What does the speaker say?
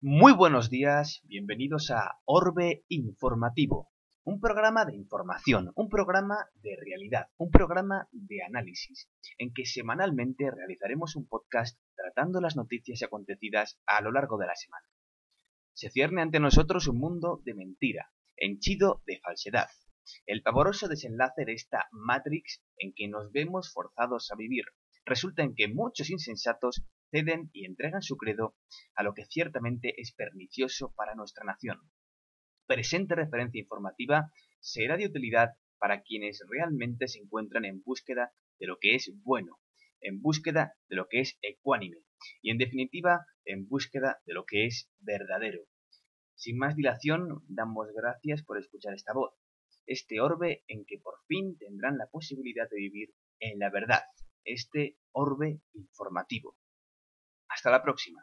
Muy buenos días, bienvenidos a Orbe Informativo, un programa de información, un programa de realidad, un programa de análisis, en que semanalmente realizaremos un podcast tratando las noticias acontecidas a lo largo de la semana. Se cierne ante nosotros un mundo de mentira, henchido de falsedad, el pavoroso desenlace de esta Matrix en que nos vemos forzados a vivir. Resulta en que muchos insensatos ceden y entregan su credo a lo que ciertamente es pernicioso para nuestra nación. Presente referencia informativa será de utilidad para quienes realmente se encuentran en búsqueda de lo que es bueno, en búsqueda de lo que es ecuánime y en definitiva en búsqueda de lo que es verdadero. Sin más dilación, damos gracias por escuchar esta voz, este orbe en que por fin tendrán la posibilidad de vivir en la verdad, este orbe informativo. Hasta la próxima.